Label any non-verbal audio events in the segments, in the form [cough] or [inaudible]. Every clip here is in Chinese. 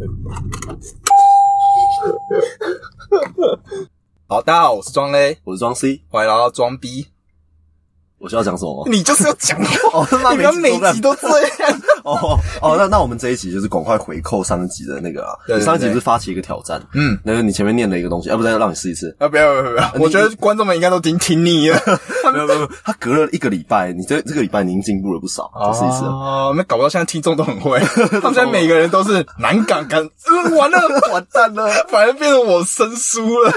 [laughs] 好，大家好，我是庄 A，我是装 C，欢迎来到装 B。我需要讲什么吗？你就是要讲 [laughs] 哦，那你不要每集都这样。[laughs] 哦哦，那那我们这一集就是赶快回扣上一集的那个啊，对对对上一集不是发起一个挑战，嗯，那个你前面念了一个东西，啊，不是让你试一次，啊，不要不要不要！我觉得观众们应该都已经听腻了。[laughs] 没有没有他隔了一个礼拜，你这这个礼拜你已经进步了不少，再试一次啊。哦，那搞不到现在听众都很会，[laughs] 他们现在每个人都是难港港，呃完了完蛋了，反而变成我生疏了。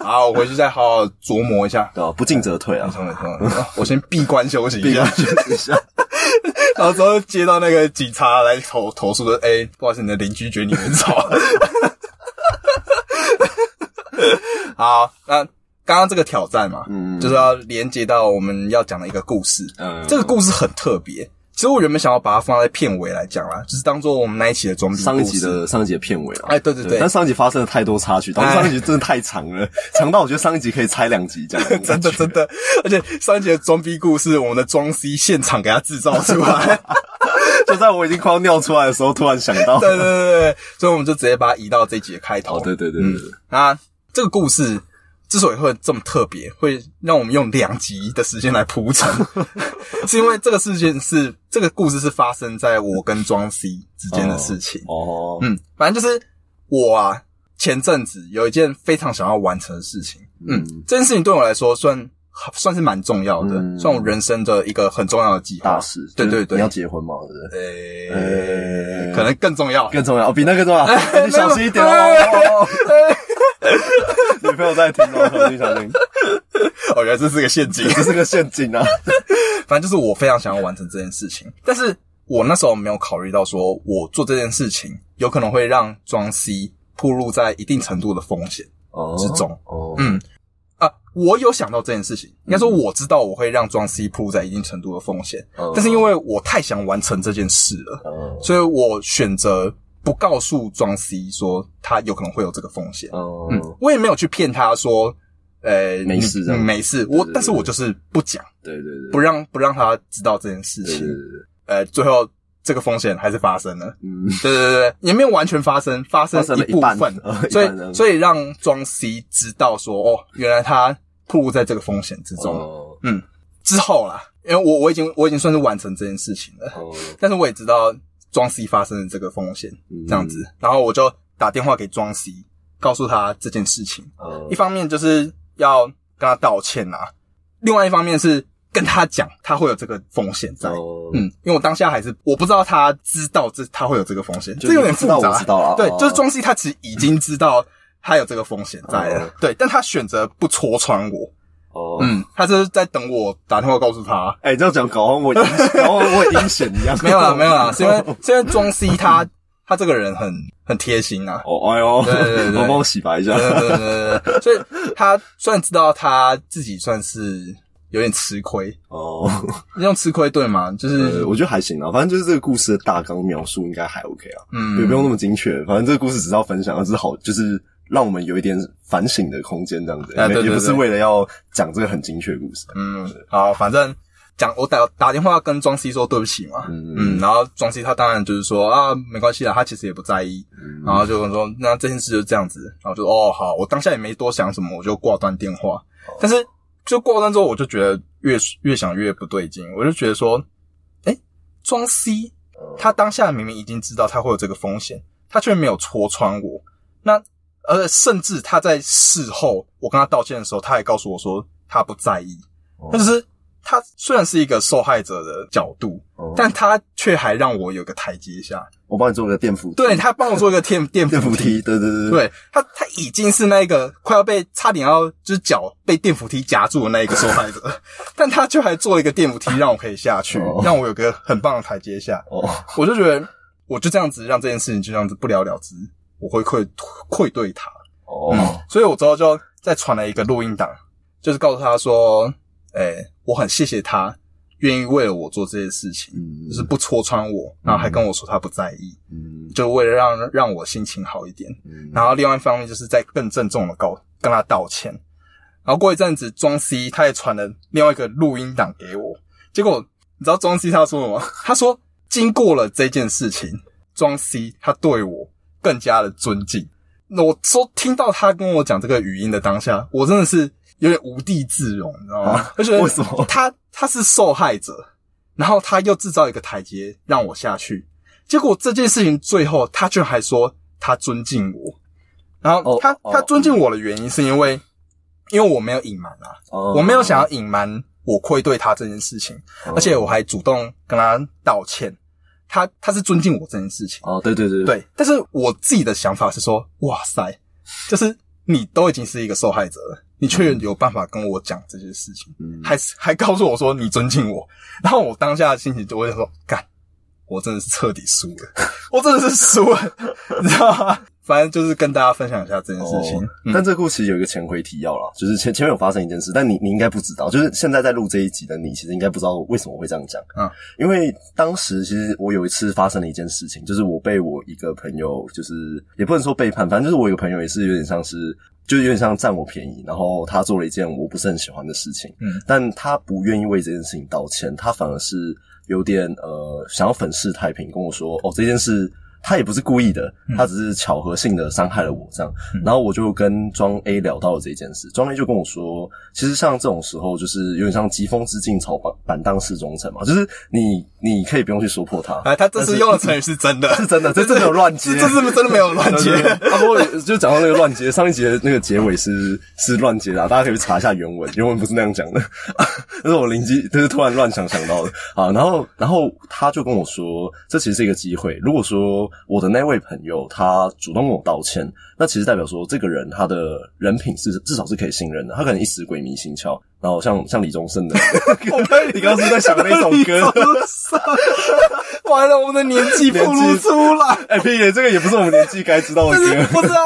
好，我回去再好好琢磨一下。对吧？不进则退啊，没错没错，我先闭关休息一下闭关，休息一下。然后之后接到那个警察来投投诉说，哎、不好意思，你的邻居觉得你很吵。[laughs] 好，那刚刚这个挑战嘛，嗯就是要连接到我们要讲的一个故事。嗯这个故事很特别，其实我原本想要把它放在片尾来讲啦，就是当做我们那一期的装逼上一集的上一集的片尾啊，哎对对对但上一集发生了太多插曲，导致哎上一集真的太长了，[laughs] 长到我觉得上一集可以拆两集这样。[laughs] 真的真的，而且上一集的装逼故事，我们的装 C 现场给他制造出来。[laughs] 就在我已经快要尿出来的时候，突然想到，对对对对，所以我们就直接把它移到这集的开头。哦，对对对对对，那这个故事之所以会这么特别，会让我们用两集的时间来铺陈，[laughs] 是因为这个事件是这个故事是发生在我跟庄 C 之间的事情。哦，嗯，反正就是我啊，前阵子有一件非常想要完成的事情。嗯，这件事情对我来说算算是蛮重要的，嗯算我人生的一个很重要的计划。大事，对对对你要，结婚嘛，对不对？可能更重要。更重要，哦比那个重要，[laughs] 你小心一点。哦 [laughs] 女朋友在听 [laughs] 哦，小心小心，我觉得这是个陷阱。这是个陷阱啊！[laughs] 反正就是我非常想要完成这件事情，但是我那时候没有考虑到说，我做这件事情有可能会让庄 C 暴露在一定程度的风险哦之中。哦，嗯。啊，我有想到这件事情，应该说我知道我会让庄 C 暴露在一定程度的风险，嗯。但是因为我太想完成这件事了，嗯。所以我选择不告诉庄 C 说他有可能会有这个风险。哦。嗯，，我也没有去骗他说，呃，没事没事。我但是我就是不讲，对对对，不让不让他知道这件事情。对对。对，呃，最后这个风险还是发生了。嗯，对对对对，也没有完全发生，发生了一部分。[laughs] 所以所以让庄 C 知道说，哦，原来他暴露在这个风险之中。哦。嗯，之后啦，因为我我已经我已经算是完成这件事情了，哦，但是我也知道庄 C 发生的这个风险，嗯这样子，然后我就打电话给庄 C，告诉他这件事情。哦一方面就是要跟他道歉啊，另外一方面是跟他讲他会有这个风险在。哦，嗯，因为我当下还是我不知道他知道这他会有这个风险，就这有点复杂。知道啊对哦，就是庄 C 他其实已经知道他有这个风险在了，哦对，但他选择不戳穿我。哦，嗯，他是在等我打电话告诉他。哎，这样讲搞我阴，搞我也阴险一样。[laughs] 没有啦，没有啦，[laughs] 是因为是因为庄 C 他他这个人很很贴心啊。哦，哎呦，对对对对我帮我洗白一下。对对对对对，所以他虽然知道他自己算是有点吃亏，哦，用吃亏对吗？就是呃，我觉得还行啊，反正就是这个故事的大纲描述应该还 OK 啊，嗯也不用那么精确。反正这个故事只是要分享，只是好，就是让我们有一点反省的空间，这样子。啊对对也不是对。为了要讲这个很精确的故事。嗯，好，反正讲我打打电话跟庄 C 说对不起嘛，嗯嗯，然后庄 C 他当然就是说啊，没关系啦，他其实也不在意，嗯。然后就说那这件事就这样子，然后就哦好，我当下也没多想什么，我就挂断电话，哦。但是就挂断之后，我就觉得越越想越不对劲，我就觉得说，哎，庄 C 他当下明明已经知道他会有这个风险，他却没有戳穿我，那而甚至他在事后我跟他道歉的时候，他还告诉我说他不在意，哦。那就是他虽然是一个受害者的角度，哦。但他却还让我有个台阶下。我帮你做个电扶梯，对他帮我做一个电 [laughs] 电扶梯，对对对，对。他，他已经是那个快要被差点要就是脚被电扶梯夹住的那一个受害者，但他却还做了一个电扶梯让我可以下去，哦。让我有个很棒的台阶下。哦，我就觉得，我就这样子让这件事情就这样子不了了之，我会愧愧对他。哦，嗯，所以我之后就再传了一个录音档，就是告诉他说，诶、我很谢谢他愿意为了我做这些事情，嗯就是不戳穿我，然后还跟我说他不在意，嗯就为了让让我心情好一点。嗯，然后另外一方面就是在更郑重的告跟他道歉。然后过一阵子，庄 C 他也传了另外一个录音档给我，结果你知道庄 C 他说什么？他说经过了这件事情，庄 C 他对我更加的尊敬。那我说听到他跟我讲这个语音的当下，我真的是有点无地自容，你知道吗？啊而且为什么他他是受害者，然后他又制造一个台阶让我下去，结果这件事情最后他居然还说他尊敬我，然后哦他、哦他尊敬我的原因是因为因为我没有隐瞒啊，哦我没有想要隐瞒我愧对他这件事情，哦而且我还主动跟他道歉。他他是尊敬我这件事情，哦，对对对，对。但是我自己的想法是说，哇塞，就是你都已经是一个受害者了，你却有办法跟我讲这些事情，嗯还是还告诉我说你尊敬我，然后我当下的心情就会说，干，我真的是彻底输了，我真的是输了，你知道吗？反正就是跟大家分享一下这件事情。哦嗯但这个故事其实有一个前回提要啦，就是前前面有发生一件事，但你你应该不知道，就是现在在录这一集的你，其实应该不知道为什么会这样讲。嗯，因为当时其实我有一次发生了一件事情，就是我被我一个朋友，就是也不能说背叛，反正就是我有个朋友也是有点像是，就是有点像占我便宜，然后他做了一件我不是很喜欢的事情，嗯，但他不愿意为这件事情道歉，他反而是有点呃想要粉饰太平，跟我说哦这件事。他也不是故意的，他只是巧合性的伤害了我这样。然后我就跟庄 A 聊到了这件事，庄 A 就跟我说，其实像这种时候，就是有点像疾风知劲草板板荡识忠臣嘛，就是你你可以不用去说破他，哎，他这次用的成语是真的，[laughs] 是真的，这真的有乱接，这这是真的没有乱接。[laughs] 啊，不过就讲到那个乱接，上一集的那个结尾是是乱接的啊、大家可以去查一下原文，原文不是那样讲的，[laughs] 这是我灵机，就是突然乱想想到的啊。然后，然后他就跟我说，这其实是一个机会。如果说我的那位朋友他主动跟我道歉，那其实代表说这个人他的人品是至少是可以信任的，他可能一时鬼迷心窍。然后像像李宗盛的，[laughs] 你刚刚是在想那首歌？完了，我们的年纪暴露出来。[laughs] 哎屁耶，这个也不是我们年纪该知道的歌。不是啊？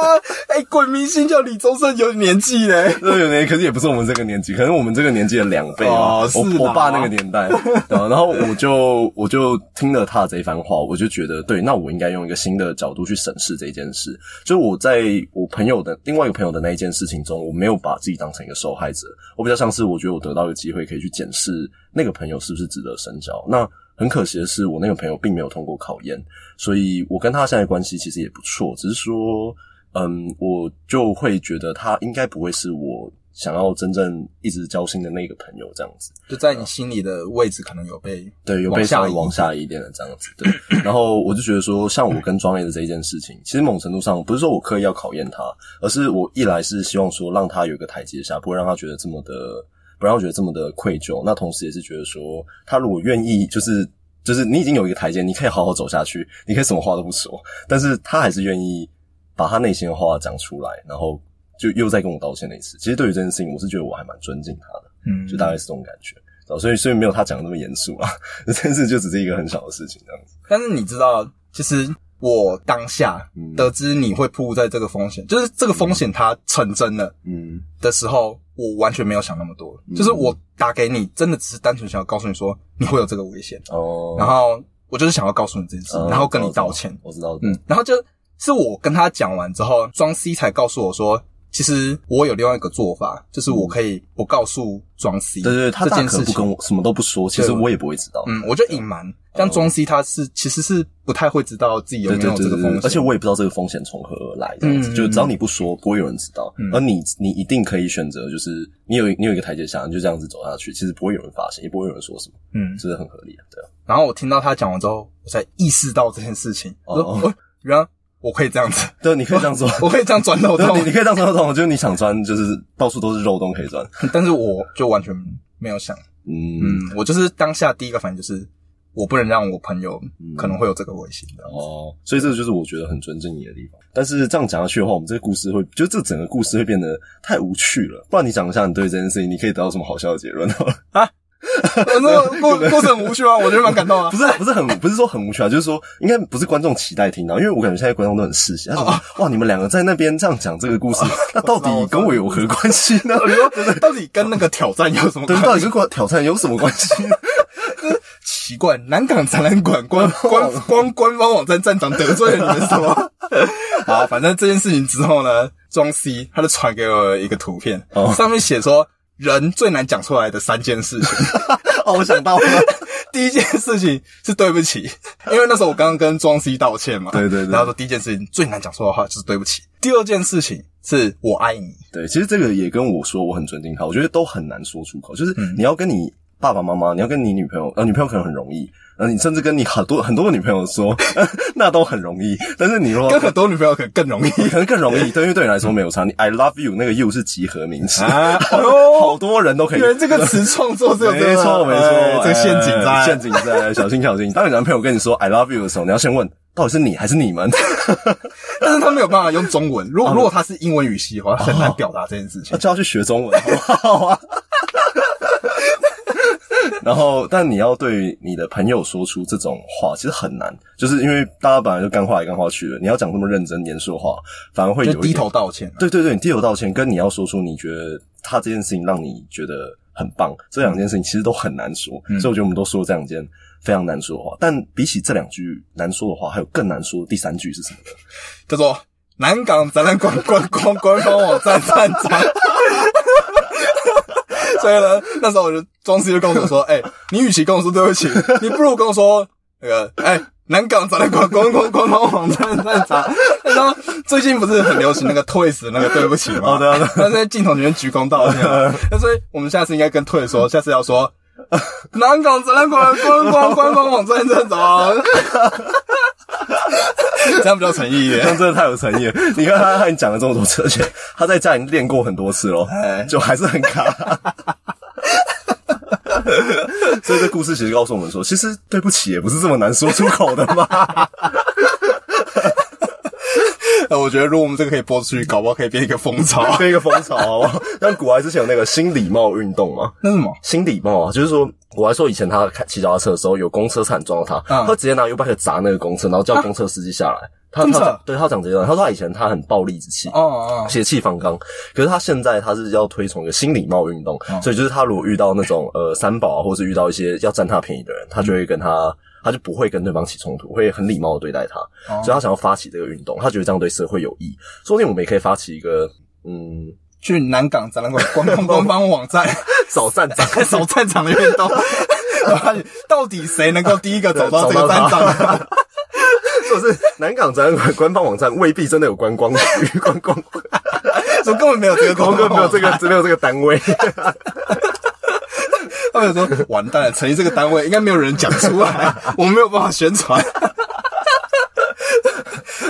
哎、鬼迷心窍李宗盛有年纪嘞。这有年，可是也不是我们这个年纪，可能我们这个年纪的两倍啊。哦是我我爸那个年代，然后我就我就听了他的这一番话，我就觉得对，那我应该用一个新的角度去审视这件事。就是我在我朋友的另外一个朋友的那一件事情中，我没有把自己当成一个受害者，我比较像是我觉得我得到一个机会可以去检视那个朋友是不是值得深交。那很可惜的是，我那个朋友并没有通过考验，所以我跟他现在关系其实也不错，只是说。嗯，我就会觉得他应该不会是我想要真正一直交心的那个朋友这样子。就在你心里的位置可能有被对，有被往下移稍微往下一点的这样子。对，[coughs] 然后我就觉得说，像我跟庄 A 的这一件事情，其实某种程度上不是说我刻意要考验他，而是我一来是希望说让他有一个台阶下，不会让他觉得这么的，不让他觉得这么的愧疚。那同时也是觉得说，他如果愿意，就是。就是你已经有一个台阶，你可以好好走下去，你可以什么话都不说，但是他还是愿意把他内心的话讲出来，然后就又在跟我道歉了一次。其实对于这件事情，我是觉得我还蛮尊敬他的。嗯，就大概是这种感觉。哦所以所以没有他讲的那么严肃啊，这件事就只是一个很小的事情这样子。但是你知道，其实我当下嗯得知你会铺在这个风险，就是这个风险它成真了嗯的时候，我完全没有想那么多。就是我打给你，真的只是单纯想要告诉你说你会有这个危险，哦，然后我就是想要告诉你这件事，哦然后跟你道歉。我知道，嗯，然后就是我跟他讲完之后，庄 C 才告诉我说，其实我有另外一个做法，就是我可以不告诉庄 C 对对对，他大这件事情可不跟我什么都不说，其实我也不会知道。嗯，我就隐瞒。像庄 C 他是其实是不太会知道自己有对没有这个风险，而且我也不知道这个风险从何而来，这样子，嗯就只要你不说，不会有人知道。嗯而你你一定可以选择，就是你有你有一个台阶下，你就这样子走下去，其实不会有人发现，也不会有人说什么，嗯。这是很合理的，对啊。然后我听到他讲完之后，我才意识到这件事情。哦哦，原来我可以这样子，对，你可以这样做。[laughs] 我可以这样钻漏对，洞你，你可以这样钻洞，就是你想钻，就是到处都是肉洞可以钻。[laughs] 但是我就完全没有想。嗯嗯，我就是当下第一个反应就是，我不能让我朋友嗯可能会有这个危险的。哦，所以这个就是我觉得很尊敬你的地方。但是这样讲下去的话，我们这个故事会，就这整个故事会变得太无趣了。不然你讲一下你对这件事情，你可以得到什么好笑的结论？[laughs] [laughs] 那个过过程很无趣啊，我觉得蛮感动啊 [laughs] 不。是，不是很，不是说很无趣啊，就是说，应该不是观众期待听到，因为我感觉现在观众都很嗜血。他说：“哇，你们两个在那边这样讲这个故事，那到底跟我有何关系呢？[laughs] 你说到底跟那个挑战有什么对，到底跟我挑战有什么关系呢？奇怪，南港展览馆官官官官方网站站长得罪了你们什么？好，反正这件事情之后呢，庄 C 他就传给我一个图片，哦上面写说人最难讲出来的三件事情。[laughs] 哦，我想到了，[laughs] 第一件事情是对不起，因为那时候我刚刚跟庄 C 道歉嘛。对对对然后说第一件事情最难讲出的话就是对不起。第二件事情是我爱你。对，其实这个也跟我说我很尊敬他，我觉得都很难说出口。就是嗯你要跟你爸爸妈妈，你要跟你女朋友，呃，女朋友可能很容易，呃，你甚至跟你很多很多个女朋友说，[laughs] 那都很容易。但是你如果跟很多女朋友可能更容易可能更容易，[laughs] 对，因为对你来说没有差。你 I love you 那个 you 是集合名词，啊！[laughs] 哎好，多人都可以。原来这个词创作是有这个没错没错，哎这个陷阱在哎陷阱在，小心小心。当你男朋友跟你说 I love you 的时候，你要先问到底是你还是你们。但是他没有办法用中文。如果如果他是英文语系的话，很难表达这件事情那。就要去学中文，好不好啊？然后，但你要对你的朋友说出这种话，其实很难，就是因为大家本来就干话来干话去的，你要讲这么认真严肃的话，反而会有就低头道歉。对对对，你低头道歉，跟你要说出你觉得他这件事情让你觉得很棒，这两件事情其实都很难说，嗯所以我觉得我们都说了这两件非常难说的话。但比起这两句难说的话，还有更难说的第三句是什么呢？叫做南港展览馆官官官方网站站长。所以呢，那时候我就庄司就跟我说：“ [laughs] 哎、你与其跟我说对不起，你不如跟我说那个，哎、南港展览馆官官官方网站站长。”然后最近不是很流行那个 Twice 那个对不起吗？哦对啊对啊他在镜头里面鞠躬道歉嘛。那所以我们下次应该跟 Twice 说，下次要说南港展览馆官官官方网站站长，[laughs] 这样比较诚意耶这。样真的太有诚意了。你看他和你讲了这么多次，而且他在家里练过很多次咯，哎就还是很卡。[laughs] 所以这故事其实告诉我们说，其实对不起也不是这么难说出口的嘛。呃，我觉得如果我们这个可以播出去，搞不好可以变一个风潮。[laughs] 变一个风潮，好不好？像古埃之前有那个新礼貌运动嘛，那什么？新礼貌啊，就是说，古埃说以前他开骑脚踏车的时候，有公车差点撞到他，嗯他直接拿 U bike 砸那个公车，然后叫公车司机下来。他他讲对他讲这段，他说他以前他很暴力之气，哦哦，血气方刚。可是他现在他是要推崇一个新礼貌运动，嗯所以就是他如果遇到那种呃三宝啊，或是遇到一些要占他便宜的人，他就会跟他。他就不会跟对方起冲突，会很礼貌的对待他，哦。所以他想要发起这个运动，他觉得这样对社会有益。说不定我们也可以发起一个，嗯，去南港展览馆官方 [laughs] 官方网站。找站长。[laughs] 找站长的运动，[laughs] 到底谁能够第一个走到这个战场？就是南港展览馆官方网站未必真的有观光局，观光。说根本没有这个没有这个，没有这个单位。他们说 [laughs] 完蛋了，成立这个单位应该没有人讲出来，[laughs] 我们没有办法宣传。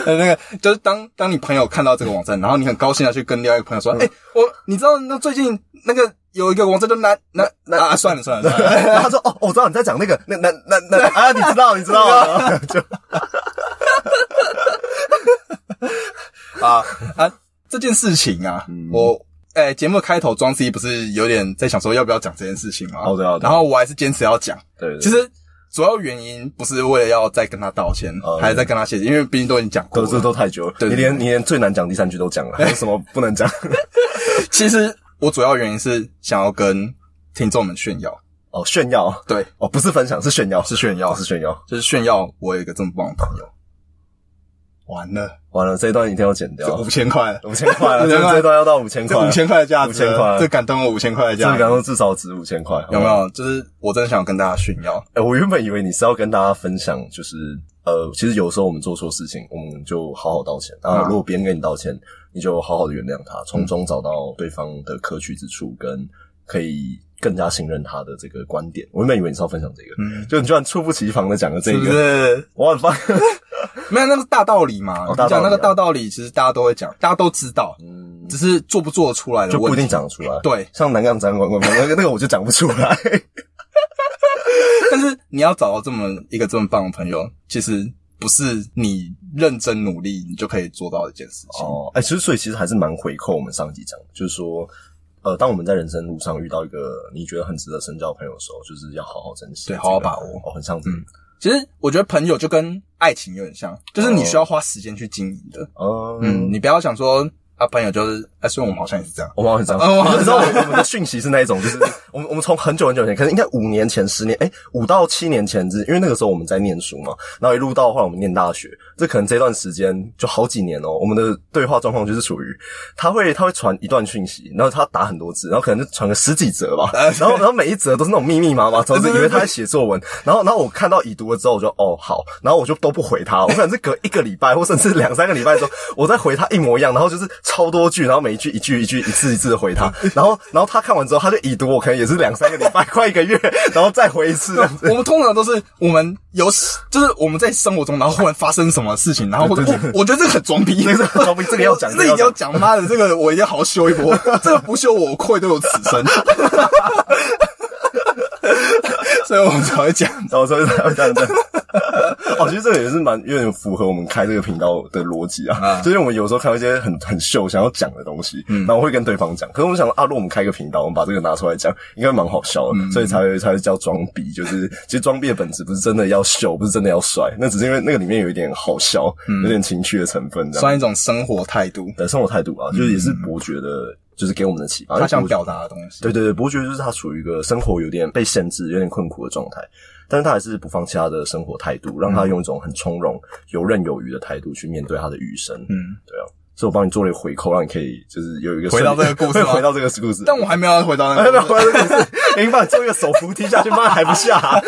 呃，[laughs] 那个就是当当你朋友看到这个网站，然后你很高兴的去跟另外一个朋友说：“哎、我你知道那最近那个有一个网站叫南南那啊，算了算了算了，然后他说：“哦，我知道你在讲那个，那那那那啊，你知道，你知道。啊。”就啊啊，这件事情啊，嗯。我诶、节目开头庄 C 不是有点在想说要不要讲这件事情吗？好的好的然后我还是坚持要讲。对对，其实主要原因不是为了要再跟他道歉，哦还是在跟他谢谢，因为毕竟都已经讲过了。都这都太久了，你连你连最难讲第三句都讲了，[laughs] 还有什么不能讲？[laughs] 其实我主要原因是想要跟听众们炫耀，哦，炫耀对，哦，不是分享，是炫耀，是炫耀哦，是炫耀。就是炫耀我有一个这么棒的朋友。完了，完了，这一段一定要剪掉。这五，千块。了，五千块了，[laughs] 这这一段要到五千块，这五千块的价值了，5000块。这感动我五千块的这个价值，感动至少值五千块，有没？有？就是我真的想跟大家炫耀，[laughs] 哎、我原本以为你是要跟大家分享，就是呃，其实有时候我们做错事情，我们就好好道歉。然后嗯如果别人跟你道歉，你就好好的原谅他，从中找到对方的可取之处，跟可以更加信任他的这个观点。我原本以为你是要分享这个，嗯，就你居然猝不及防的讲了这是不个，是？我很棒。没有那个大道理嘛？你哦大道理啊讲那个大道理，其实大家都会讲，大家都知道，嗯，只是做不做得出来的问题。就不一定讲得出来。对，像南港展览馆那个那个我就讲不出来。[laughs] 但是你要找到这么一个这么棒的朋友，其实不是你认真努力你就可以做到的一件事情。哦，哎、其实所以其实还是蛮回扣我们上集讲的，就是说，呃，当我们在人生路上遇到一个你觉得很值得深交的朋友的时候，就是要好好珍惜，对好好把握。哦，很像这个，其实我觉得朋友就跟爱情有点像，就是你需要花时间去经营的。哦，嗯，你不要想说啊，啊，朋友就是，哎，虽然我们好像也是这样，我们好像是这样，哦你知道我们我们的讯息是那一种，就是我们我们从很久很久以前，可能应该五年前、十年，哎，五到七年前，是因为那个时候我们在念书嘛，然后一路到后来我们念大学，这可能这段时间就好几年哦，我们的对话状况就是属于他会他会传一段讯息，然后他打很多字，然后可能就传个十几则吧，然后然后每一则都是那种密密麻麻，总是以为他在写作文，然后然后我看到已读了之后，我就哦好，然后我就都不回他，我可能是隔一个礼拜或甚至两三个礼拜之后，我再回他一模一样，然后就是超多句，然后每一句一句一句一次一次的回他，然后然后他看完之后，他就已读，我可能也是两三个礼拜，快一个月，然后再回一次。[laughs] 我们通常都是我们有，就是我们在生活中，然后忽然发生什么事情，然后或者我我觉得这个很装逼，[laughs] 这个很装逼这个要讲 [laughs] 这个一定要讲，妈的，这个我一定要好好修一波，这个不修我愧对我此生，[laughs] 所以我们才会讲。然后所以才会这。样子。哦，其实这个也是蛮有点符合我们开这个频道的逻辑啊，啊。就是我们有时候看到一些很很秀想要讲的东西，嗯。然后我会跟对方讲，可是我们想说啊，如果我们开个频道，我们把这个拿出来讲，应该蛮好笑嗯。的，所以才会才会叫装逼，就是其实装逼的本质不是真的要秀，不是真的要帅，那只是因为那个里面有一点好笑，有点情趣的成分，算一种生活态度，的生活态度啊，就是也是伯爵的，就是给我们的启发，他想表达的东西。对对对，伯爵就是他处于一个生活有点被限制、有点困苦的状态，但是他还是不放弃他的生活态度，让他用一种很从容、游刃有余的态度去面对他的余生。嗯，对啊，所以我帮你做了一个回扣，让你可以就是有一个回到这个 [laughs] 故事吗回到这个故事。但我还没有回到那哎，没有个。回到这个故事，你把你做一个手扶梯下去，妈还不下、啊。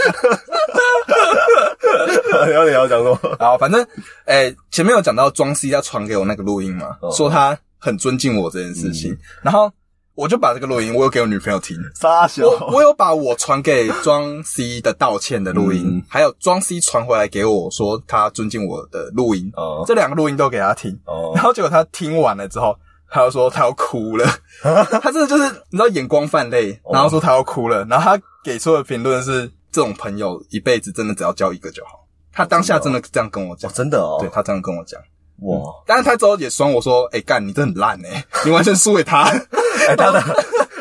然后你要讲什么？好，反正，诶、前面有讲到庄 C 他传给我那个录音嘛，哦说他很尊敬我这件事情，然后我就把这个录音，我有给我女朋友听，傻小，我我有把我传给庄 C 的道歉的录音，嗯。还有庄 C 传回来给我说他尊敬我的录音，哦。这两个录音都给他听，哦。然后结果他听完了之后，他就说他要哭了，[laughs] 他真的就是你知道眼光泛泪，然后说他要哭了，然后他给出的评论是这种朋友一辈子真的只要交一个就好。他当下真的这样跟我讲。哦，真的哦，对他这样跟我讲，哇，但是他之后也酸我说：“哎、干，你真的很烂哎、[laughs] 你完全输给他。[laughs] 哎，他的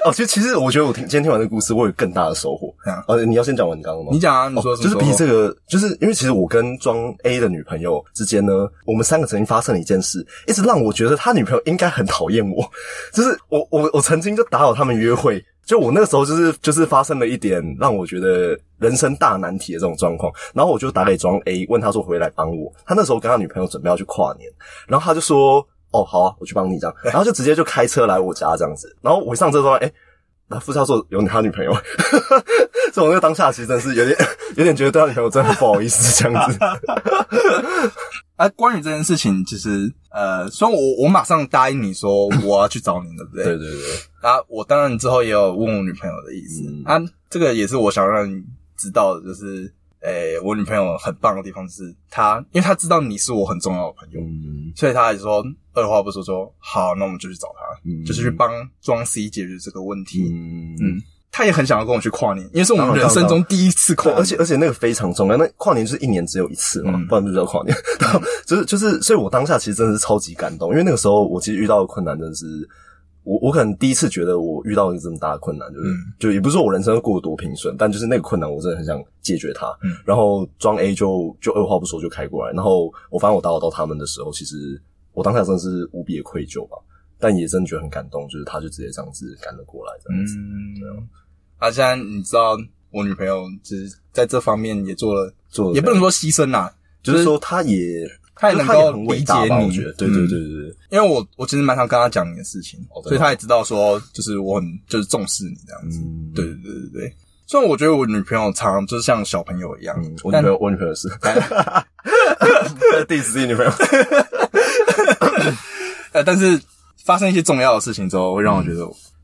哦，其实其实我觉得我听今天听完这个故事，我有更大的收获。呃，[laughs] 你要先讲完你刚刚吗？你讲啊，你说哦就是比这个，就是因为其实我跟装 A 的女朋友之间呢，我们三个曾经发生了一件事，一直让我觉得他女朋友应该很讨厌我。就是我我我曾经就打扰他们约会，就我那个时候就是就是发生了一点让我觉得人生大难题的这种状况，然后我就打给庄 A 问他说回来帮我。他那时候跟他女朋友准备要去跨年，然后他就说哦好啊，我去帮你这样，然后就直接就开车来我家这样子，然后我一上车说哎。那副教授有他女朋友，所以我那个当下其实真的是有点有点觉得对他女朋友真的很不好意思这样子。[laughs] 啊，关于这件事情，其实呃，虽然我我马上答应你说我要去找你，对不对？[laughs] 对对对，啊，我当然之后也有问我女朋友的意思、嗯啊，这个也是我想让你知道的，就是诶、我女朋友很棒的地方是她，因为她知道你是我很重要的朋友，嗯所以她也说二话不说说好，那我们就去找她，嗯就是去帮庄 C 解决这个问题。嗯嗯，她也很想要跟我去跨年，因为是我们人生中第一次跨，年，而且而且那个非常重要，那跨年就是一年只有一次嘛，嗯不然就叫跨年。[laughs] 然后就是就是，所以我当下其实真的是超级感动，因为那个时候我其实遇到的困难真的是。我我可能第一次觉得我遇到一个这么大的困难，就是、嗯就也不是说我人生过得多平顺，但就是那个困难我真的很想解决它。嗯然后装 A 就就二话不说就开过来，然后我发现我打扰到他们的时候，其实我当下真的是无比的愧疚吧，但也真的觉得很感动，就是他就直接这样子赶了过来，这样子。嗯，啊，现在你知道我女朋友就是在这方面也做了，做了也不能说牺牲啦，就是说他也她也能够理，解你。我觉得，对对嗯。对对对。因为我我其实蛮常跟他讲你的事情，所以他也知道说，就是我很就是重视你这样子。嗯。对对对对。对。虽然我觉得我女朋友常常就是像小朋友一样，嗯，我女朋友，我女朋友是，[laughs] [laughs] 第一次自己女朋友，[laughs] 呃，但是发生一些重要的事情之后，会让我觉得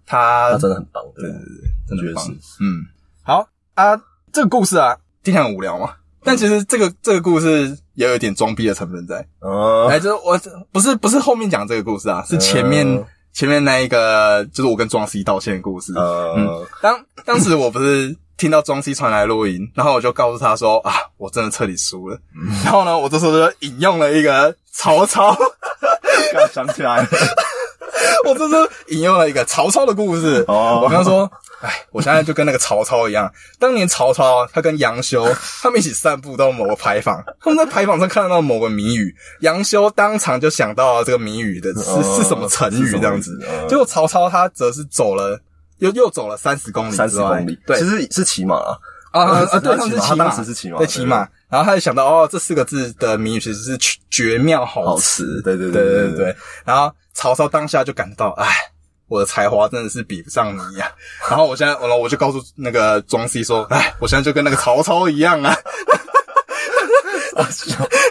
她她真的很棒，对。对对对，真的很棒。嗯，好啊，这个故事啊，听起来很无聊嘛，但其实这个这个故事也有一点装逼的成分在。哦，哎，就是我不是不是后面讲这个故事啊，是前面、嗯前面那一个，就是我跟庄西道歉的故事。呃，当当时我不是听到庄西传来录音，然后我就告诉他说啊，我真的彻底输了。然后呢，我这时候就引用了一个曹操，[laughs] 刚想起来了，[laughs] 我这是引用了一个曹操的故事。哦我跟他说，哎，我现在就跟那个曹操一样，当年曹操他跟杨修他们一起散步到某个牌坊，他们在牌坊上看到某个谜语，杨修当场就想到了这个谜语的是、哦是什么成语这样子。结果曹操他则是走了。又又走了三十公里三十公里，对，其实是骑马啊。啊啊啊！对，他骑马他是骑他当时是骑马对骑马。然后他就想到，哦，这四个字的谜语其实是绝绝妙好好词词，对对对对对对。然后曹操当下就感到，哎，我的才华真的是比不上你呀、然后我现在，然后我就告诉那个庄 C 说，哎，我现在就跟那个曹操一样啊。[laughs]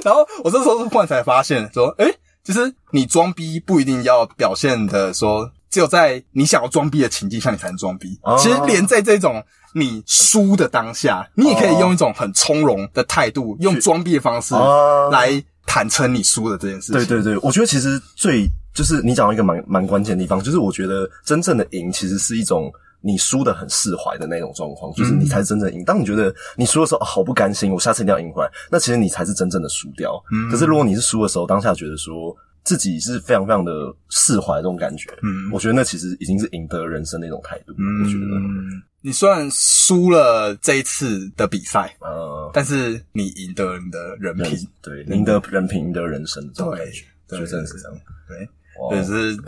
然后我这时候忽然才发现，说，哎，其实你装逼不一定要表现的说，只有在你想要装逼的情境下，你才能装逼。哦其实连在这种你输的当下，你也可以用一种很从容的态度，用装逼的方式哦来坦诚你输的这件事情。对对对，我觉得其实最就是你讲到一个蛮蛮关键的地方，就是我觉得真正的赢其实是一种你输的很释怀的那种状况，就是你才是真正赢。当你觉得你输的时候、啊好不甘心，我下次一定要赢回来，那其实你才是真正的输掉。可是如果你是输的时候，当下觉得说自己是非常非常的释怀这种感觉，嗯我觉得那其实已经是赢得人生的一种态度。我觉得，嗯，你虽然输了这一次的比赛，呃，但是你赢得你的人人品。对赢得人品，赢得人生的这种对感觉，对就真的是这样。对，哇就是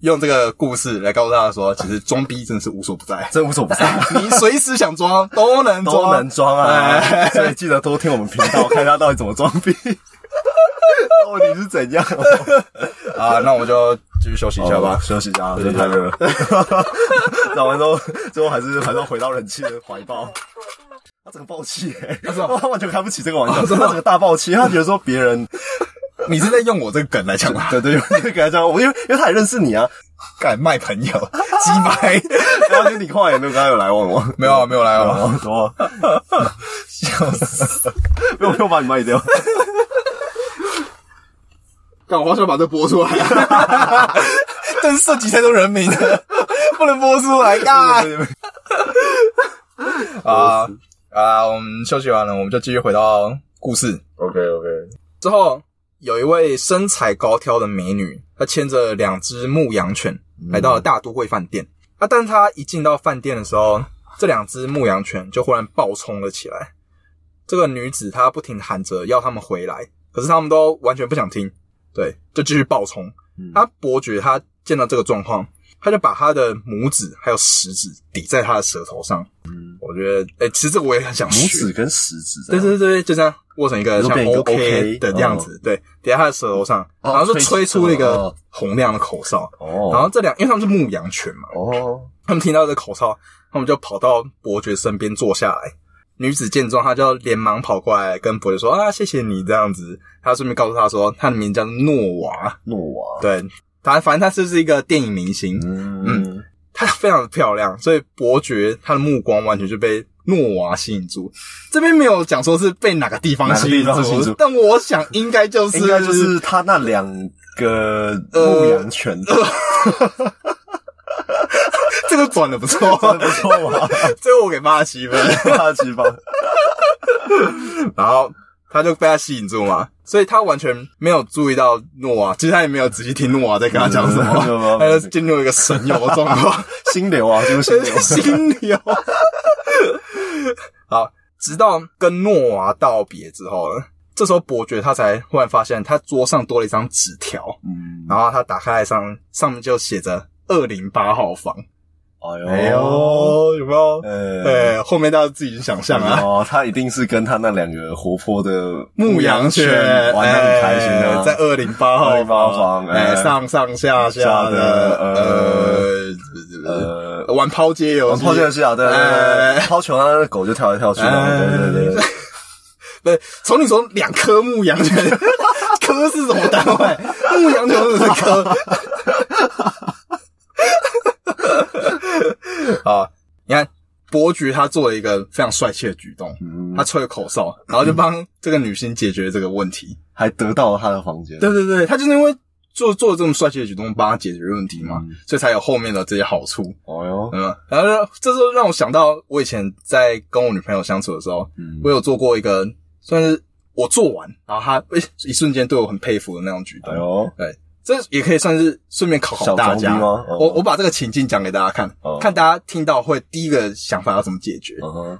用这个故事来告诉大家说，其实装逼真的是无所不在。真无所不在。[laughs] 你随时想装都能装，都能装啊哎！所以记得多听我们频道，看他到底怎么装逼，[laughs] 到底是怎样。[laughs] 啊！那我们就继续休息一下吧。休息一下，真的太热了。[laughs] 打完之后，最后还是还是要回到人气的怀抱。他整个暴气、欸，[laughs] 他完全开不起这个玩笑，他整个大暴气，他觉得说别人，[laughs] 你是在用我这个梗来讲吗？对对，用这个梗来讲，我因为因为他也认识你啊，敢卖朋友，鸡掰，然后跟你话也没有跟他有来往吗？没有啊，没有来啊，哦，什么？笑死！没有没有把你卖掉。干，我好想把这播出来啊！但是涉及太多人名了，[laughs] 不能播出来。[laughs] 干啊啊！我们休息完了，我们就继续回到故事。OK OK，之后有一位身材高挑的美女，她牵着两只牧羊犬来到了大都会饭店。啊，但是她一进到饭店的时候，这两只牧羊犬就忽然暴冲了起来。这个女子她不停喊着要他们回来，可是他们都完全不想听，对，就继续暴冲。嗯他伯爵他见到这个状况，他就把他的拇指还有食指抵在他的舌头上。嗯，我觉得，哎、其实这个我也很想学。拇指跟食指这对，对对，就这样握成一个像 OK 的样子，对，抵在他的舌头上，哦然后就吹吹出了一个哦洪亮的口哨。哦，然后这两，因为他们是牧羊犬嘛，哦，他们听到这口哨，他们就跑到伯爵身边坐下来。女子见状，她就连忙跑过来跟伯爵说：“啊，谢谢你这样子。”她顺便告诉他说，她的名字叫做诺娃。诺娃，对，他反正他就是一个电影明星，嗯，她非常的漂亮，所以伯爵他的目光完全就被诺娃吸引住。这边没有讲说是被哪个地方吸引地方吸引住但我想应该就是应该就是他那两个牧羊犬，[laughs] [laughs] 这个转的不错，不错嘛，[laughs] 最后我给八十七分，八七分，[laughs] 然后他就被他吸引住嘛，所以他完全没有注意到诺瓦，其实他也没有仔细听诺瓦在跟他讲什么，嗯他就进入一个神游的状况。心流啊，就是心流，心流。好，直到跟诺娃道别之后呢，这时候伯爵他才忽然发现他桌上多了一张纸条，嗯，然后他打开来上上面就写着二零八号房。哎哎呦，有没有？呃，呃，后面大家自己去想象啊。哦，他一定是跟他那两个活泼的牧羊犬玩的很开心的啊，在二零八号208房哎，哎上上下下下的的，呃呃，玩抛接游戏，抛球是啊，对抛球那个狗就跳来跳去嘛，对对对对，[laughs] 不是，从你从两颗牧羊犬，[laughs] 科是什么单位？牧羊犬是科。[laughs] 啊，你看伯爵他做了一个非常帅气的举动，嗯他吹了口哨，然后就帮这个女星解决这个问题。还得到了他的房间，对对对，他就是因为做做这么帅气的举动，帮他解决问题嘛，嗯所以才有后面的这些好处。哦哟，嗯，然后呢这时候让我想到我以前在跟我女朋友相处的时候，嗯我有做过一个算是我做完，然后她一一瞬间对我很佩服的那种举动哎。呦，这也可以算是顺便考考大家我我把这个情境讲给大家看，哦看大家听到会第一个想法要怎么解决。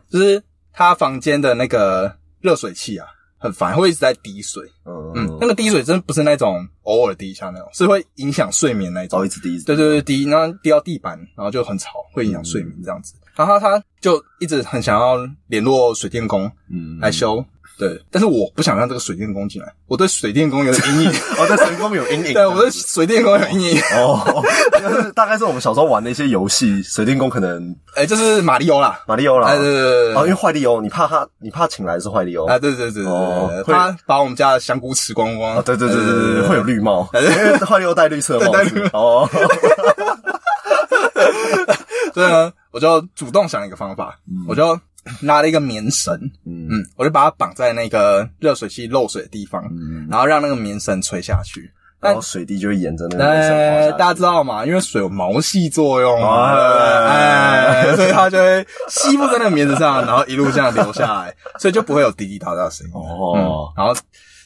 就是他房间的那个热水器啊，很烦，会一直在滴水。嗯嗯，那个滴水真的不是那种偶尔滴一下那种，是会影响睡眠那一种哦，一。直滴，一直滴对对对，滴，然后滴到地板，然后就很吵，会影响睡眠这样子。然后他就一直很想要联络水电工嗯，来修，对，但是我不想让这个水电工进来，我对水电工有点阴影，[laughs] 哦，对神工有阴影，对我对水电工有阴影。哦，就是大概是我们小时候玩的一些游戏，水电工可能哎，就是马里欧啦，马里欧啦，哎，对对对哦，因对为坏利欧，你怕他，你怕请来的是坏利欧，啊，对对对对哦对对，会他把我们家的香菇吃光光。啊，对对对对对对，会有绿帽，[laughs] 因为坏利欧戴绿色帽子。哦，所以呢，我就主动想一个方法，我就 [laughs] 拿了一个棉绳，嗯嗯，我就把它绑在那个热水器漏水的地方，嗯，然后让那个棉绳垂下去。然后水滴就会沿着那个绳滑哎下，去大家知道吗？因为水有毛细作用嘛，哎所以它就会吸附在那个棉子上，然后一路这样流下来，所以就不会有滴滴答答的声音。嗯哦，，然后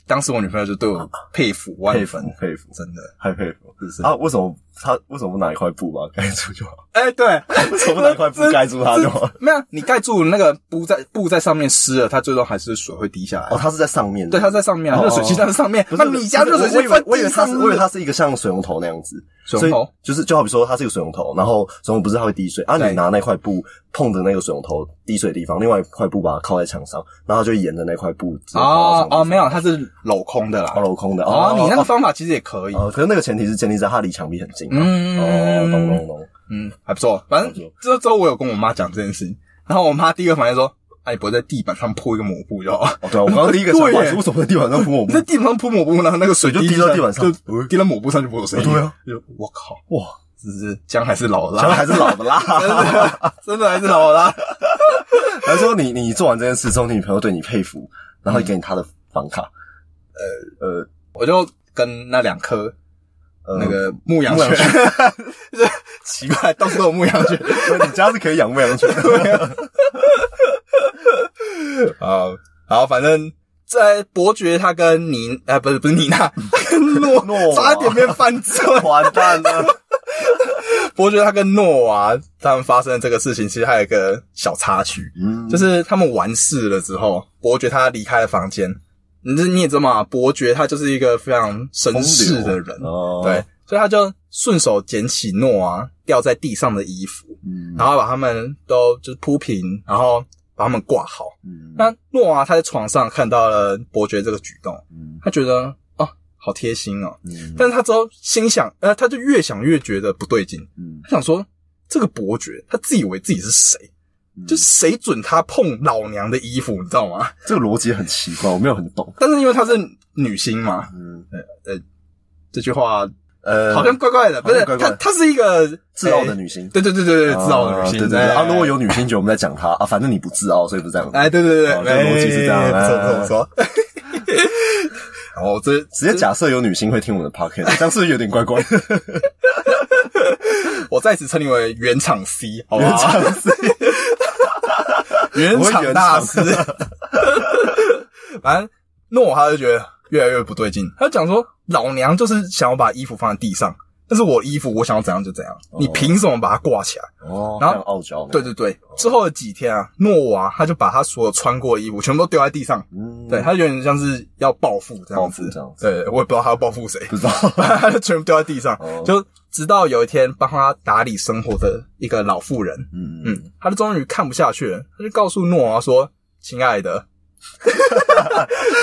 当时我女朋友就对我佩服万佩服分，佩服，真的。太佩服是啊！为什么他为什么不拿一块布把它 [laughs] 盖住就好？哎，对，为什么不拿一块布盖住它就好？没有，你盖住那个布在布在上面湿了，它最终还是水会滴下来。哦，它是在上面的，对，它在上面啊，哦热水器在上面。那你家热水器我以为我以为它是，我以为它是一个像水龙头那样子，水龙头就是就好比说它是一个水龙头，然后水龙头不是它会滴水啊，对你拿那块布碰着那个水龙头滴水的地方，另外一块布把它靠在墙上，然后就沿着那块布直接跑到哦哦，没有，它是镂空的啦。哦镂空的哦，你那个哦方法其实也可以。哦，可是那个前提是建立在它离墙壁很近嘛，嗯哦，懂懂懂，嗯，还不错。反正这之后我有跟我妈讲这件事情，然后我妈第一个反应说：“哎，你不会在地板上铺一个抹布就好。哦对啊，我刚刚第一个想 [laughs] 法是为什么在地板上铺抹布 [laughs] 你在？地板上铺抹布，然后那个水就滴滴到地板上就滴到抹布上就不会有声音。对啊，就我靠，哇，只是姜还是老的辣，姜还是老的辣。[laughs] 真的真的还是老的辣。还说你你做完这件事之后，你女朋友对你佩服，然后给你她的房卡，呃呃我就跟那两颗呃那个牧羊犬 [laughs] 奇怪，到处都有牧羊犬。[laughs] 你家是可以养牧羊犬的。[laughs] 啊，好，反正在伯爵他跟妮，啊，不是不是妮娜，他跟诺诺差点变犯罪。完蛋了！伯爵他跟诺娃他们发生的这个事情，其实还有一个小插曲，嗯就是他们完事了之后，伯爵他离开了房间。你这你也知道嘛，伯爵他就是一个非常绅士的人，哦，对，，所以他就顺手捡起诺娃掉在地上的衣服，嗯然后把他们都就是铺平，然后把他们挂好。嗯那诺娃他在床上看到了伯爵这个举动，嗯他觉得哦，好贴心哦。嗯但是他之后心想，呃，他就越想越觉得不对劲。嗯他想说，这个伯爵他自以为自己是谁？就谁准他碰老娘的衣服，你知道吗？这个逻辑很奇怪，我没有很懂。但是因为她是女星嘛，嗯呃这句话呃，好像怪怪的，不是她，她是一个自傲的哎女星，对对对对对，自傲的女星，啊对对对啊！如果有女星觉得我们在讲她啊，反正你不自傲，所以不是这样。哎，对对对逻辑是这样哎不错哎不错不错。然后 [laughs] 这直接假设有女星会听我们的 podcast，这样是不是有点怪怪？[laughs] 我在此称你为原厂 C，好不好？原厂 C 原厂大师。[laughs] 反正诺他就觉得越来越不对劲，他讲说：“老娘就是想要把衣服放在地上，但是我衣服我想要怎样就怎样，你凭什么把它挂起来？哦，然后傲娇。对，对对，之后的几天啊，诺娃他就把他所有穿过的衣服全部都丢在地上，嗯，对他有点像是要报复这样报子复这样子，对，我也不知道他要报复谁，不知道。[laughs] 他就全部丢在地上。哦，就直到有一天帮他打理生活的一个老妇人，嗯嗯，他就终于看不下去了，他就告诉诺娃说：“亲爱的，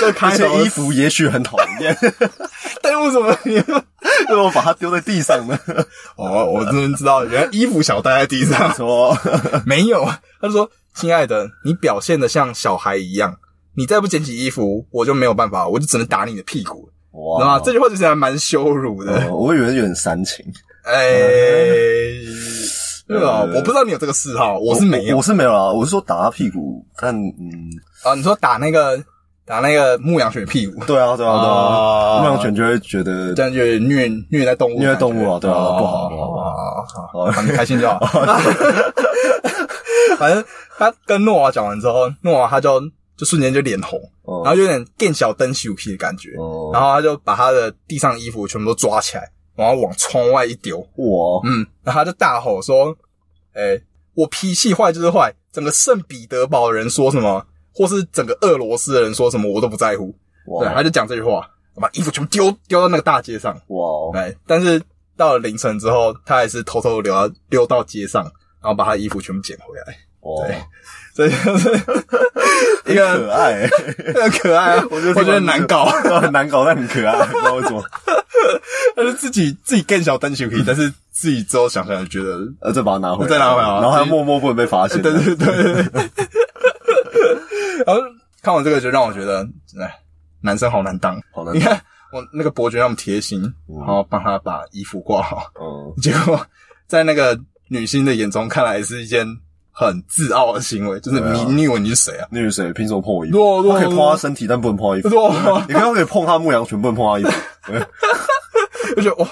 这 [laughs] 这开衣，服也许很讨厌，[laughs] 但为什么你？[laughs] 为我把它丢在地上呢？哦，我真的知道，原来衣服小待在地上，说没有。他就说：亲爱的，你表现的像小孩一样，你再不捡起衣服，我就没有办法，我就只能打你的屁股，哇？这句话其实还蛮羞辱的。哦我以为有点煽情，哎，对啊，我不知道你有这个嗜好，我是没有我是没有啊。我是说打他屁股，但嗯，啊。你说打那个打那个牧羊犬屁股，对啊，对啊，对啊，啊牧羊犬就会觉得这样就虐虐待动物，虐待动物啊对啊哦不好不好不好，哦好，你开心就好。反正他跟诺娃讲完之后，诺娃他就就瞬间就脸红，哦然后有点电小灯羞皮的感觉，哦，然后他就把他的地上衣服全部都抓起来，然后往窗外一丢，哇，嗯，然后他就大吼说：“哎、我脾气坏就是坏，整个圣彼得堡的人说什么，或是整个俄罗斯的人说什么，我都不在乎。”对，他，就讲这句话，把衣服全部丢丢到那个大街上。哇，哎，但是到了凌晨之后，他还是偷偷地溜到溜到街上，然后把他衣服全部捡回来。哇，对所以就是一个可爱，很可爱啊，[laughs] 我觉得我觉得难搞，很难搞，但很可爱，[laughs] 不知道为什么。但是自己自己更小单球可以，[laughs] 但是自己之后想想就觉得，呃，再把它拿回来，再拿回来啊。然后还默默不能被发现。对对对。然后看完这个就让我觉得，哎，男生好难当。好难你看我那个伯爵那么贴心，嗯。然后帮他把衣服挂好，嗯，结果在那个女星的眼中看来是一件很自傲的行为，就是你你以为你是谁啊？你是谁凭什么碰我衣服？对对他可以碰他身体，但不能碰他衣服。对啊你刚刚可以碰他牧羊犬，不能碰他衣服，对 [laughs] 就觉得哇，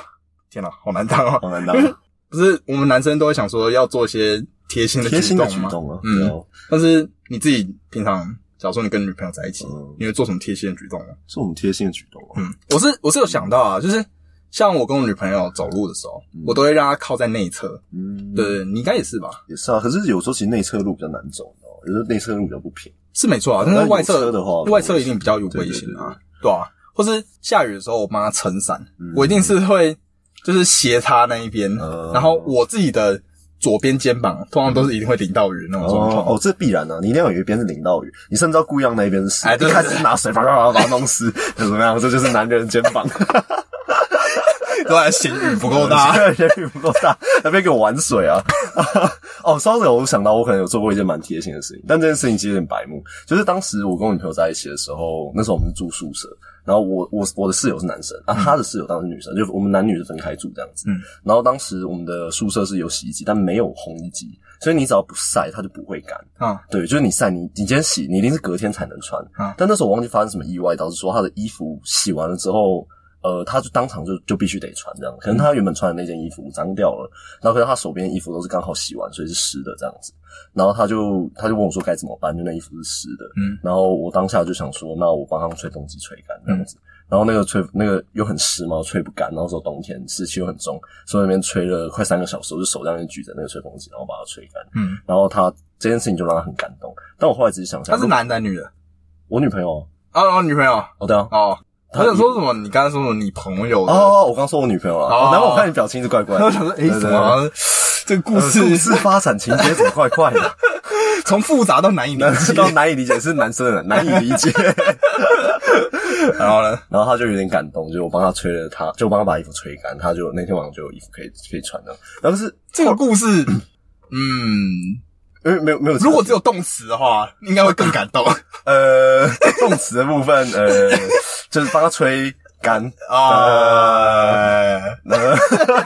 天哪，好难当啊！好难当。[laughs] 不是我们男生都会想说要做一些贴心的贴心的举动啊，嗯但是你自己平常，假如说你跟女朋友在一起，嗯你会做什么贴心的举动我们贴心的举动啊。嗯，我是我是有想到啊，就是像我跟我女朋友走路的时候，我都会让她靠在内侧。嗯，对，对，你应该也是吧？也是啊。可是有时候其实内侧路比较难走，你知道吗？有时候内侧路比较不平。是没错啊，但是外侧的话外侧一定比较有危险啊，对啊。或是下雨的时候，我帮她撑伞，嗯我一定是会就是斜插那一边，呃然后我自己的左边肩膀通常都是一定会淋到雨那种状况。哦哦，这必然啊！你一定要有一边是淋到雨，你甚至要故意让那一边是湿。哎对一开始是拿水把把把它弄湿，[laughs] 怎么样？这就是男人肩膀。[laughs] 都在嫌雨不够大。人雨不够大，[laughs] 那边给我玩水啊！[laughs] 哦，稍等，我想到我可能有做过一件蛮贴心的事情，但这件事情其实有点白目。就是当时我跟我女朋友在一起的时候，那时候我们住宿舍，然后我我我的室友是男生啊，他的室友当然是女生，就我们男女是分开住这样子。嗯，然后当时我们的宿舍是有洗衣机，但没有烘衣机，所以你只要不晒，它就不会干。啊，对，就是你晒你，你今天洗，你一定是隔天才能穿。啊但那时候我忘记发生什么意外，导致说他的衣服洗完了之后，呃，他就当场就就必须得穿这样。可能他原本穿的那件衣服脏掉了，然后可能他手边的衣服都是刚好洗完，所以是湿的这样子。然后他就他就问我说该怎么办，就那衣服是湿的。嗯，然后我当下就想说，那我帮他用吹风机吹干这样子。然后那个吹那个又很湿嘛，吹不干。然后说冬天湿气又很重，所以那边吹了快三个小时，我就手这样举着那个吹风机，然后把它吹干。嗯，然后他这件事情就让他很感动。但我后来仔细想想，他是男的还是女的？我女朋友啊，哦，女朋友。哦，对啊，哦，他想说什么？你刚才说什么？你朋友？哦，我刚说我女朋友啊，哦哦，难怪我看你表情是怪怪的。[laughs] 我想说，诶，对怎么这个故呃事故事发展情节怎么怪怪的？[laughs] 从复杂到难以理解？[laughs] 到难以理解是男生的难以理解。然后呢？然后他就有点感动，就我帮他吹了他，就我帮他把衣服吹干，他就那天晚上就有衣服可以可以穿了。然后是这个故事，嗯，因为没有没有，如果只有动词的话，应该会更感动呃动词的部分，呃，[laughs] 就是帮他吹干啊。呃，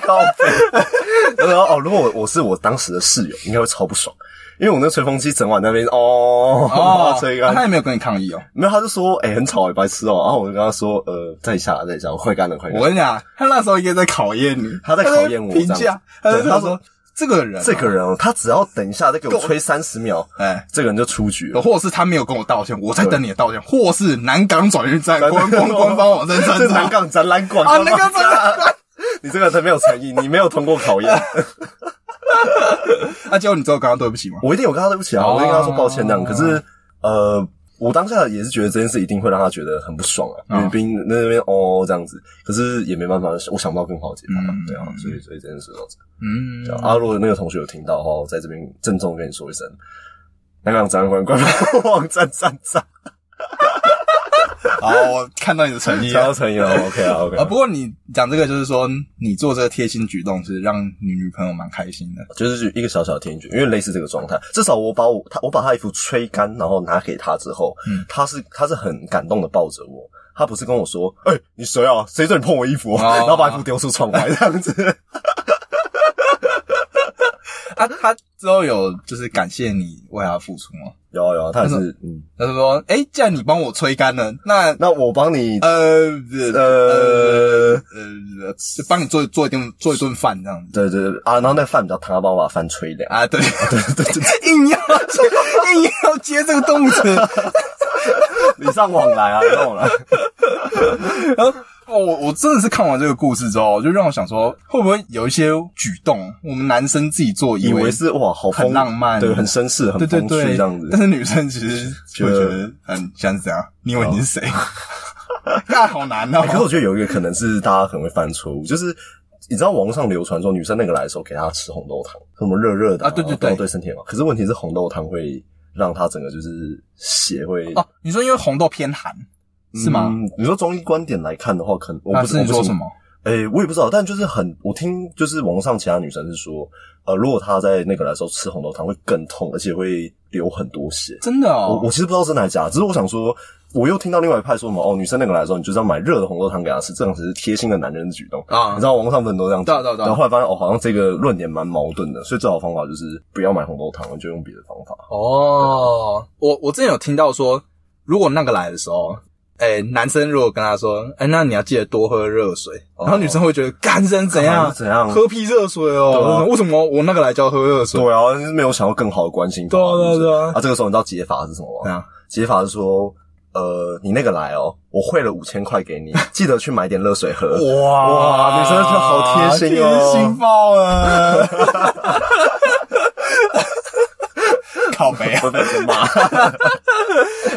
靠背。然后哦，如果我我是我当时的室友，应该会超不爽，因为我那吹风机整晚那边哦，哦，吹干啊他，也没有跟你抗议哦。没有，他就说哎、很吵哎、白痴哦、然后我就跟他说呃再一下再一下，我快干了快干了。我跟你讲，他那时候应该在考验你，他在考验我评价，他说这个人啊，这个人哦，他只要等一下再给我吹三十秒，哎。这个人就出局了。或者是他没有跟我道歉，我在等你的道歉，或是南港转运站官方对官方网站上这南港展览馆啊，南港展览馆，[laughs] 你这个人没有诚意，你没有通过考验。[laughs] 啊，结果你之后跟他对不起吗？我一定有跟他对不起啊，哦我一定跟他说抱歉这样。可是呃，我当下也是觉得这件事一定会让他觉得很不爽啊，因为嗯毕竟那边哦这样子，可是也没办法，我想不到更好的解法嗯，对啊，所以所以这件事到这。嗯。阿洛，啊如果那个同学有听到的话，我在这边郑重跟你说一声，南港展览馆官方网站赞赞，[laughs] 好，我看到你的诚意了超诚意了，OK 啊 [laughs] OK 啊。啊。不过你讲这个就是说，你做这个贴心举动是让你女朋友蛮开心的。就是一个小小的天局，因为类似这个状态，至少我把我他我把他衣服吹干，然后拿给他之后，嗯他是他是很感动的抱着我，他不是跟我说，哎、你谁啊？谁叫你碰我衣服？[laughs] 哦然后把衣服丢出窗外这样子。啊，他之后有就是感谢你为他付出吗？有啊有啊，他是嗯，他就说，哎、既然你帮我吹干了，那那我帮你呃呃呃帮你做做一顿做一顿饭这样子。对对对啊，然后那个饭比较烫，他帮我把饭吹凉。啊，对。[laughs] 对对对，硬要硬要接这个动词，礼尚往来啊，礼尚往来。[laughs] 然后哦，我我真的是看完这个故事之后，就让我想说，会不会有一些举动，我们男生自己做，以为是哇，好很浪漫，对，很绅士，很对对对这样子。但是女生其实就会觉得很像是这样，你以为你是谁？[laughs] 那好难哦。可是我觉得有一个可能是大家可能会犯错误，就是你知道网络上流传说女生那个来的时候给她吃红豆汤，什么热热的啊，对对对，对身体好。可是问题是红豆汤会让她整个就是血会哦。你说因为红豆偏寒是吗？你说中医观点来看的话，可能我不是说什么？诶，我也不知道，但就是很我听就是网上其他女生是说，呃，如果她在那个来的时候吃红豆汤会更痛，而且会流很多血。真的哦，我我其实不知道真的还是假，只是我想说。我又听到另外一派说什么哦，女生那个来的时候，你就是要买热的红豆汤给她吃，这样才是贴心的男人的举动啊！你知道网上很多这样讲，然后后来发现哦，好像这个论点蛮矛盾的，所以最好方法就是不要买红豆汤，就用别的方法。哦，我我之前有听到说，如果那个来的时候，哎，男生如果跟他说，哎，那你要记得多喝热水，然后女生会觉得干生怎样怎样喝屁热水哦？为什么我那个来就要喝热水？对啊，没有想到更好的关心。对啊对啊对啊！啊，这个时候你知道解法是什么吗？解法是说。呃，你那个来哦，我汇了五千块给你，记得去买点热水喝。哇哇，女生就好贴心哦，贴心爆了！[laughs] 靠背会被骂。[laughs]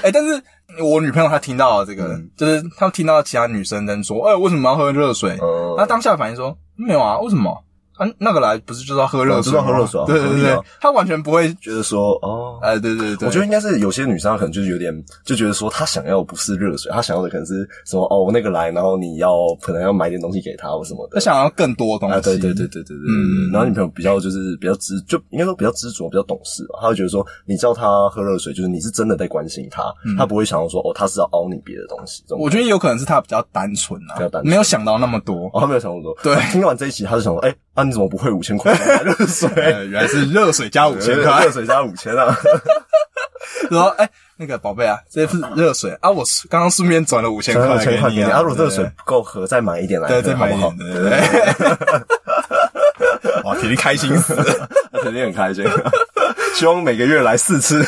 哎，但是我女朋友她听到了这个，就是她听到其他女生在说，哎，为什么要喝热水？她当下反应说，没有啊，为什么？啊，那个来不是就是要喝热水？就是要喝热水。对对对，他完全不会觉得说哦，哎，对对对，我觉得应该是有些女生可能就是有点就觉得说，她想要不是热水，她想要的可能是什么哦，我那个来，然后你要可能要买点东西给她或什么的，她想要更多东西。对对对对对对，嗯。然后女朋友比较就是比较知，就应该说比较知足，比较懂事吧。她会觉得说，你叫她喝热水，就是你是真的在关心她，她不会想要说哦，她是要凹你别的东西。我觉得有可能是她比较单纯啊，比较单，没有想到那么多。哦，她没有想那么多。对，听完这一期，她就想说，哎。那你怎么不会五千块 [laughs] 热水？原来是热水加五千块，[laughs] 热水加五千啊！[laughs] 然后哎，那个宝贝啊，这是热水啊，我刚刚顺便转了五千块给你啊。如果热水不够喝，再买一点来，对，再买一点，对对对。哇，肯定开心死，了肯定很开心，希望每个月来四次。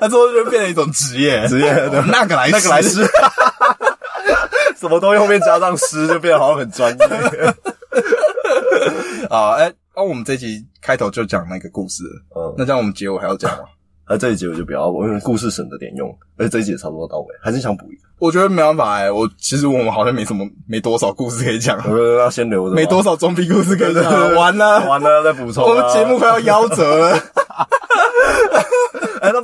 他之后就变成一种职业，职业那个来那个来吃。什么东西后面加上诗，就变得好像很专业 [laughs] 啊！哎，那我们这集开头就讲那个故事，嗯，那这样我们结尾还要讲吗？[laughs] 啊，这一集我就不要，因为故事省着点用，而且这一集也差不多到尾，还是想补一个。我觉得没办法哎，我其实我们好像没什么，没多少故事可以讲，要先留着，没多少装逼故事可以讲，完了，[laughs] 完了，再补充，我们节目快要夭折了。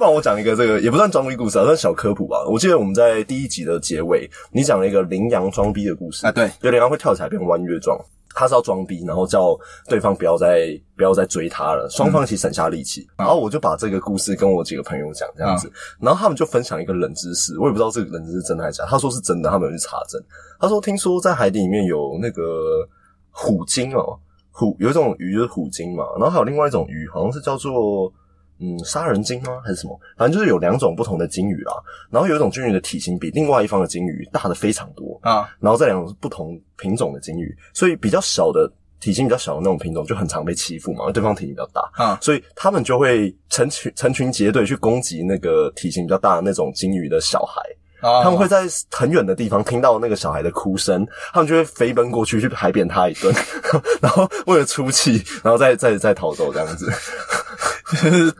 哎，那我讲一个这个也不算装逼故事啊，算小科普吧。我记得我们在第一集的结尾，你讲了一个羚羊装逼的故事啊，对，就羚羊会跳起来变弯月状，他是要装逼，然后叫对方不要再不要再追他了，双方一起省下力气。然后我就把这个故事跟我几个朋友讲这样子，然后他们就分享一个冷知识，我也不知道这个冷知识真的还是假，他说是真的，他们有去查证。他说听说在海底里面有那个虎鲸哦，虎有一种鱼就是虎鲸嘛，然后还有另外一种鱼，好像是叫做。嗯，杀人鲸吗？还是什么？反正就是有两种不同的鲸鱼啦。然后有一种鲸鱼的体型比另外一方的鲸鱼大的非常多啊。然后这两种不同品种的鲸鱼，所以比较小的体型比较小的那种品种就很常被欺负嘛，因为对方体型比较大啊。所以他们就会成群成群结队去攻击那个体型比较大的那种鲸鱼的小孩。他们会在很远的地方听到那个小孩的哭声，他们就会飞奔过去去海扁他一顿，[laughs] 然后为了出气，然后再再再逃走这样子。[laughs]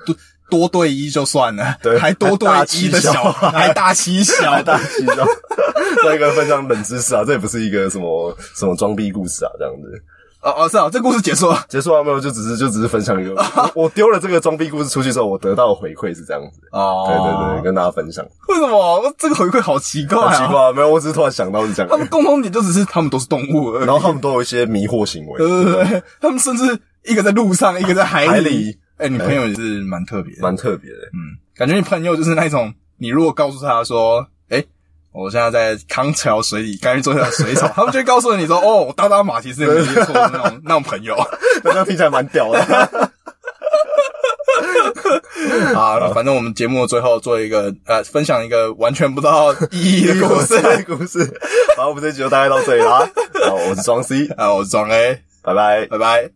多多对一就算了，对，还多对一的小孩，还大欺小，[laughs] 大欺小。[laughs] 再一个分享冷知识啊，这也不是一个什么什么装逼故事啊，这样子。哦哦，是啊，这故事结束了，结束了没有？就只是就只是分享一个，我丢了这个装逼故事出去之后，我得到的回馈是这样子。哦，对对对，跟大家分享。为什么这个回馈好奇怪？奇怪，没有，我只是突然想到是这样。他们共同点就只是他们都是动物，然后他们都有一些迷惑行为。对对对，他们甚至一个在路上，一个在海里。哎，你朋友也是蛮特别，蛮特别的。嗯，感觉你朋友就是那种，你如果告诉他说，哎，我现在在康桥水里，赶紧做一下水草，他们就会告诉你说，哦，我搭搭马其实没错的那种那种朋友，[laughs] 那这样听起来蛮屌的。[laughs] 啊，反正我们节目最后做一个呃，分享一个完全不知道意义的故事，故事。[laughs] 好，我们这集就大概到这里啦。好，我是庄 C，啊，我是庄 A，拜拜，拜拜。